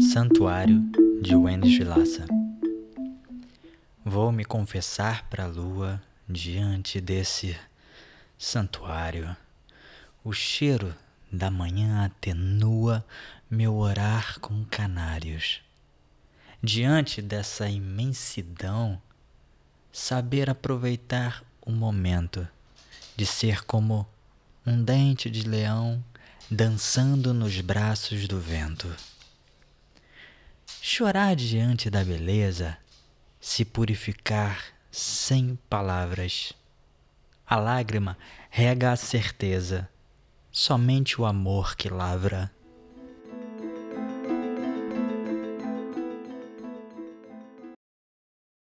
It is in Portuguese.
Santuário de Wendes Vilaça. Vou me confessar para a lua diante desse santuário. O cheiro da manhã atenua meu orar com canários. Diante dessa imensidão, saber aproveitar o momento de ser como um dente de leão dançando nos braços do vento. Chorar diante da beleza, se purificar sem palavras. A lágrima rega a certeza, somente o amor que lavra.